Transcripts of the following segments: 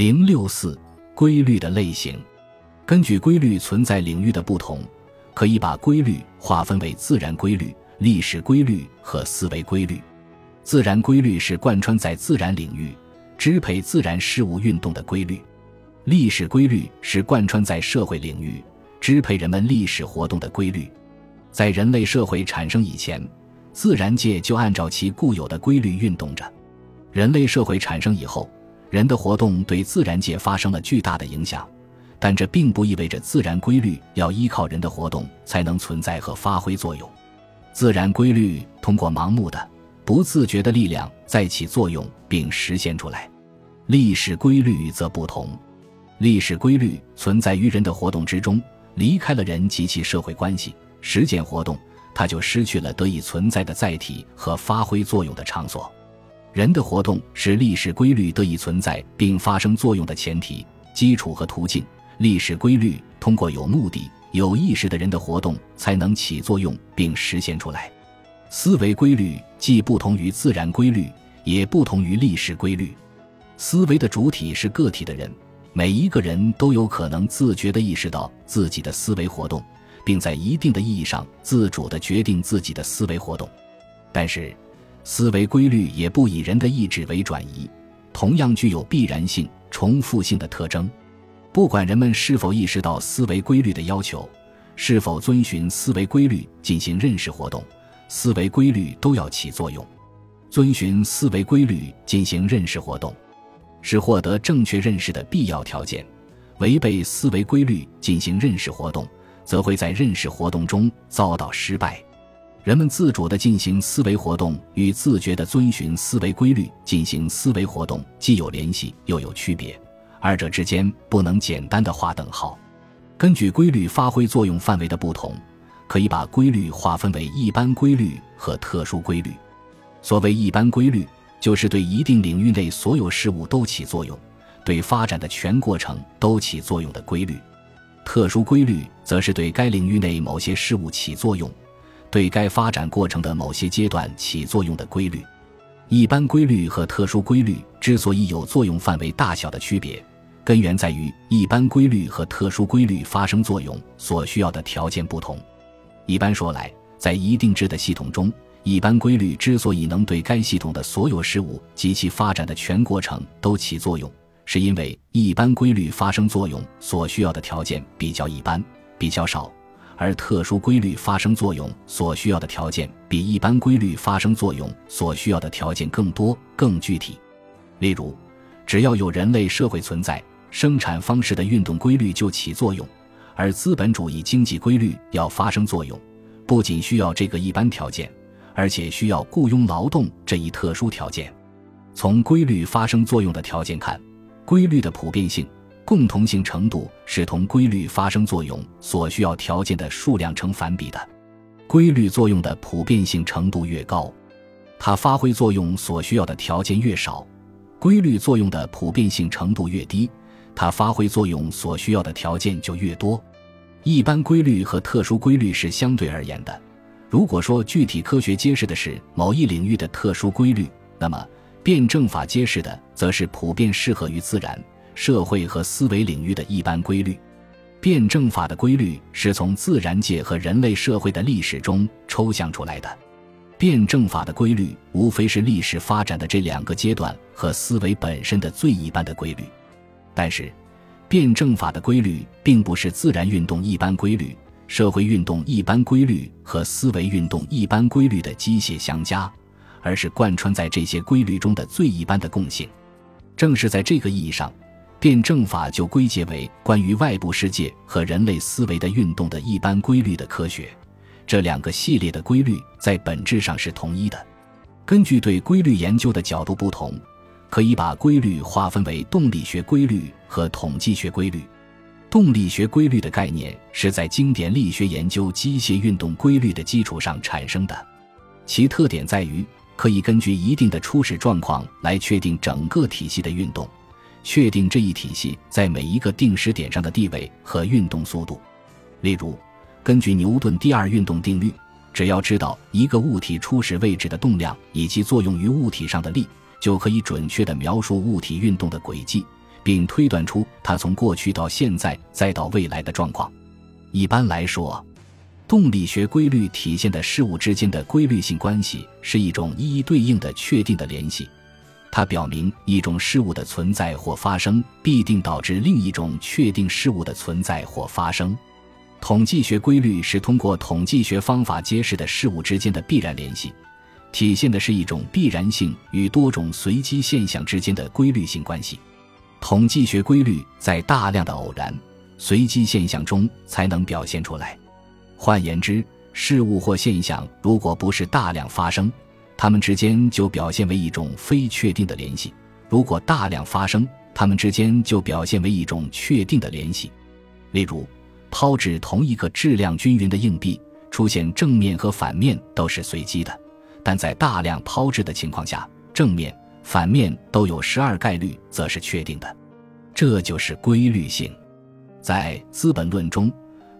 零六四规律的类型，根据规律存在领域的不同，可以把规律划分为自然规律、历史规律和思维规律。自然规律是贯穿在自然领域、支配自然事物运动的规律；历史规律是贯穿在社会领域、支配人们历史活动的规律。在人类社会产生以前，自然界就按照其固有的规律运动着；人类社会产生以后，人的活动对自然界发生了巨大的影响，但这并不意味着自然规律要依靠人的活动才能存在和发挥作用。自然规律通过盲目的、不自觉的力量在起作用并实现出来，历史规律则不同。历史规律存在于人的活动之中，离开了人及其社会关系。实践活动，它就失去了得以存在的载体和发挥作用的场所。人的活动是历史规律得以存在并发生作用的前提、基础和途径。历史规律通过有目的、有意识的人的活动才能起作用并实现出来。思维规律既不同于自然规律，也不同于历史规律。思维的主体是个体的人，每一个人都有可能自觉地意识到自己的思维活动。并在一定的意义上自主地决定自己的思维活动，但是，思维规律也不以人的意志为转移，同样具有必然性、重复性的特征。不管人们是否意识到思维规律的要求，是否遵循思维规律进行认识活动，思维规律都要起作用。遵循思维规律进行认识活动，是获得正确认识的必要条件。违背思维规律进行认识活动。则会在认识活动中遭到失败。人们自主地进行思维活动与自觉地遵循思维规律进行思维活动既有联系又有区别，二者之间不能简单的划等号。根据规律发挥作用范围的不同，可以把规律划分为一般规律和特殊规律。所谓一般规律，就是对一定领域内所有事物都起作用，对发展的全过程都起作用的规律。特殊规律则是对该领域内某些事物起作用，对该发展过程的某些阶段起作用的规律。一般规律和特殊规律之所以有作用范围大小的区别，根源在于一般规律和特殊规律发生作用所需要的条件不同。一般说来，在一定制的系统中，一般规律之所以能对该系统的所有事物及其发展的全过程都起作用。是因为一般规律发生作用所需要的条件比较一般、比较少，而特殊规律发生作用所需要的条件比一般规律发生作用所需要的条件更多、更具体。例如，只要有人类社会存在，生产方式的运动规律就起作用；而资本主义经济规律要发生作用，不仅需要这个一般条件，而且需要雇佣劳动这一特殊条件。从规律发生作用的条件看。规律的普遍性、共同性程度是同规律发生作用所需要条件的数量成反比的。规律作用的普遍性程度越高，它发挥作用所需要的条件越少；规律作用的普遍性程度越低，它发挥作用所需要的条件就越多。一般规律和特殊规律是相对而言的。如果说具体科学揭示的是某一领域的特殊规律，那么。辩证法揭示的，则是普遍适合于自然、社会和思维领域的一般规律。辩证法的规律是从自然界和人类社会的历史中抽象出来的。辩证法的规律无非是历史发展的这两个阶段和思维本身的最一般的规律。但是，辩证法的规律并不是自然运动一般规律、社会运动一般规律和思维运动一般规律的机械相加。而是贯穿在这些规律中的最一般的共性。正是在这个意义上，辩证法就归结为关于外部世界和人类思维的运动的一般规律的科学。这两个系列的规律在本质上是统一的。根据对规律研究的角度不同，可以把规律划分为动力学规律和统计学规律。动力学规律的概念是在经典力学研究机械运动规律的基础上产生的，其特点在于。可以根据一定的初始状况来确定整个体系的运动，确定这一体系在每一个定时点上的地位和运动速度。例如，根据牛顿第二运动定律，只要知道一个物体初始位置的动量以及作用于物体上的力，就可以准确地描述物体运动的轨迹，并推断出它从过去到现在再到未来的状况。一般来说，动力学规律体现的事物之间的规律性关系是一种一一对应的确定的联系。它表明一种事物的存在或发生必定导致另一种确定事物的存在或发生。统计学规律是通过统计学方法揭示的事物之间的必然联系，体现的是一种必然性与多种随机现象之间的规律性关系。统计学规律在大量的偶然、随机现象中才能表现出来。换言之，事物或现象如果不是大量发生，它们之间就表现为一种非确定的联系；如果大量发生，它们之间就表现为一种确定的联系。例如，抛掷同一个质量均匀的硬币，出现正面和反面都是随机的，但在大量抛掷的情况下，正面、反面都有十二概率，则是确定的。这就是规律性。在《资本论》中。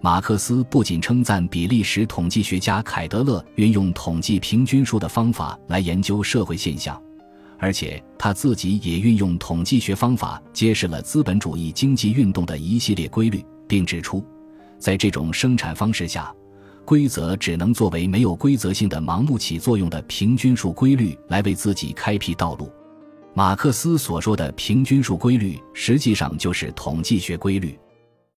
马克思不仅称赞比利时统计学家凯德勒运用统计平均数的方法来研究社会现象，而且他自己也运用统计学方法揭示了资本主义经济运动的一系列规律，并指出，在这种生产方式下，规则只能作为没有规则性的盲目起作用的平均数规律来为自己开辟道路。马克思所说的平均数规律，实际上就是统计学规律。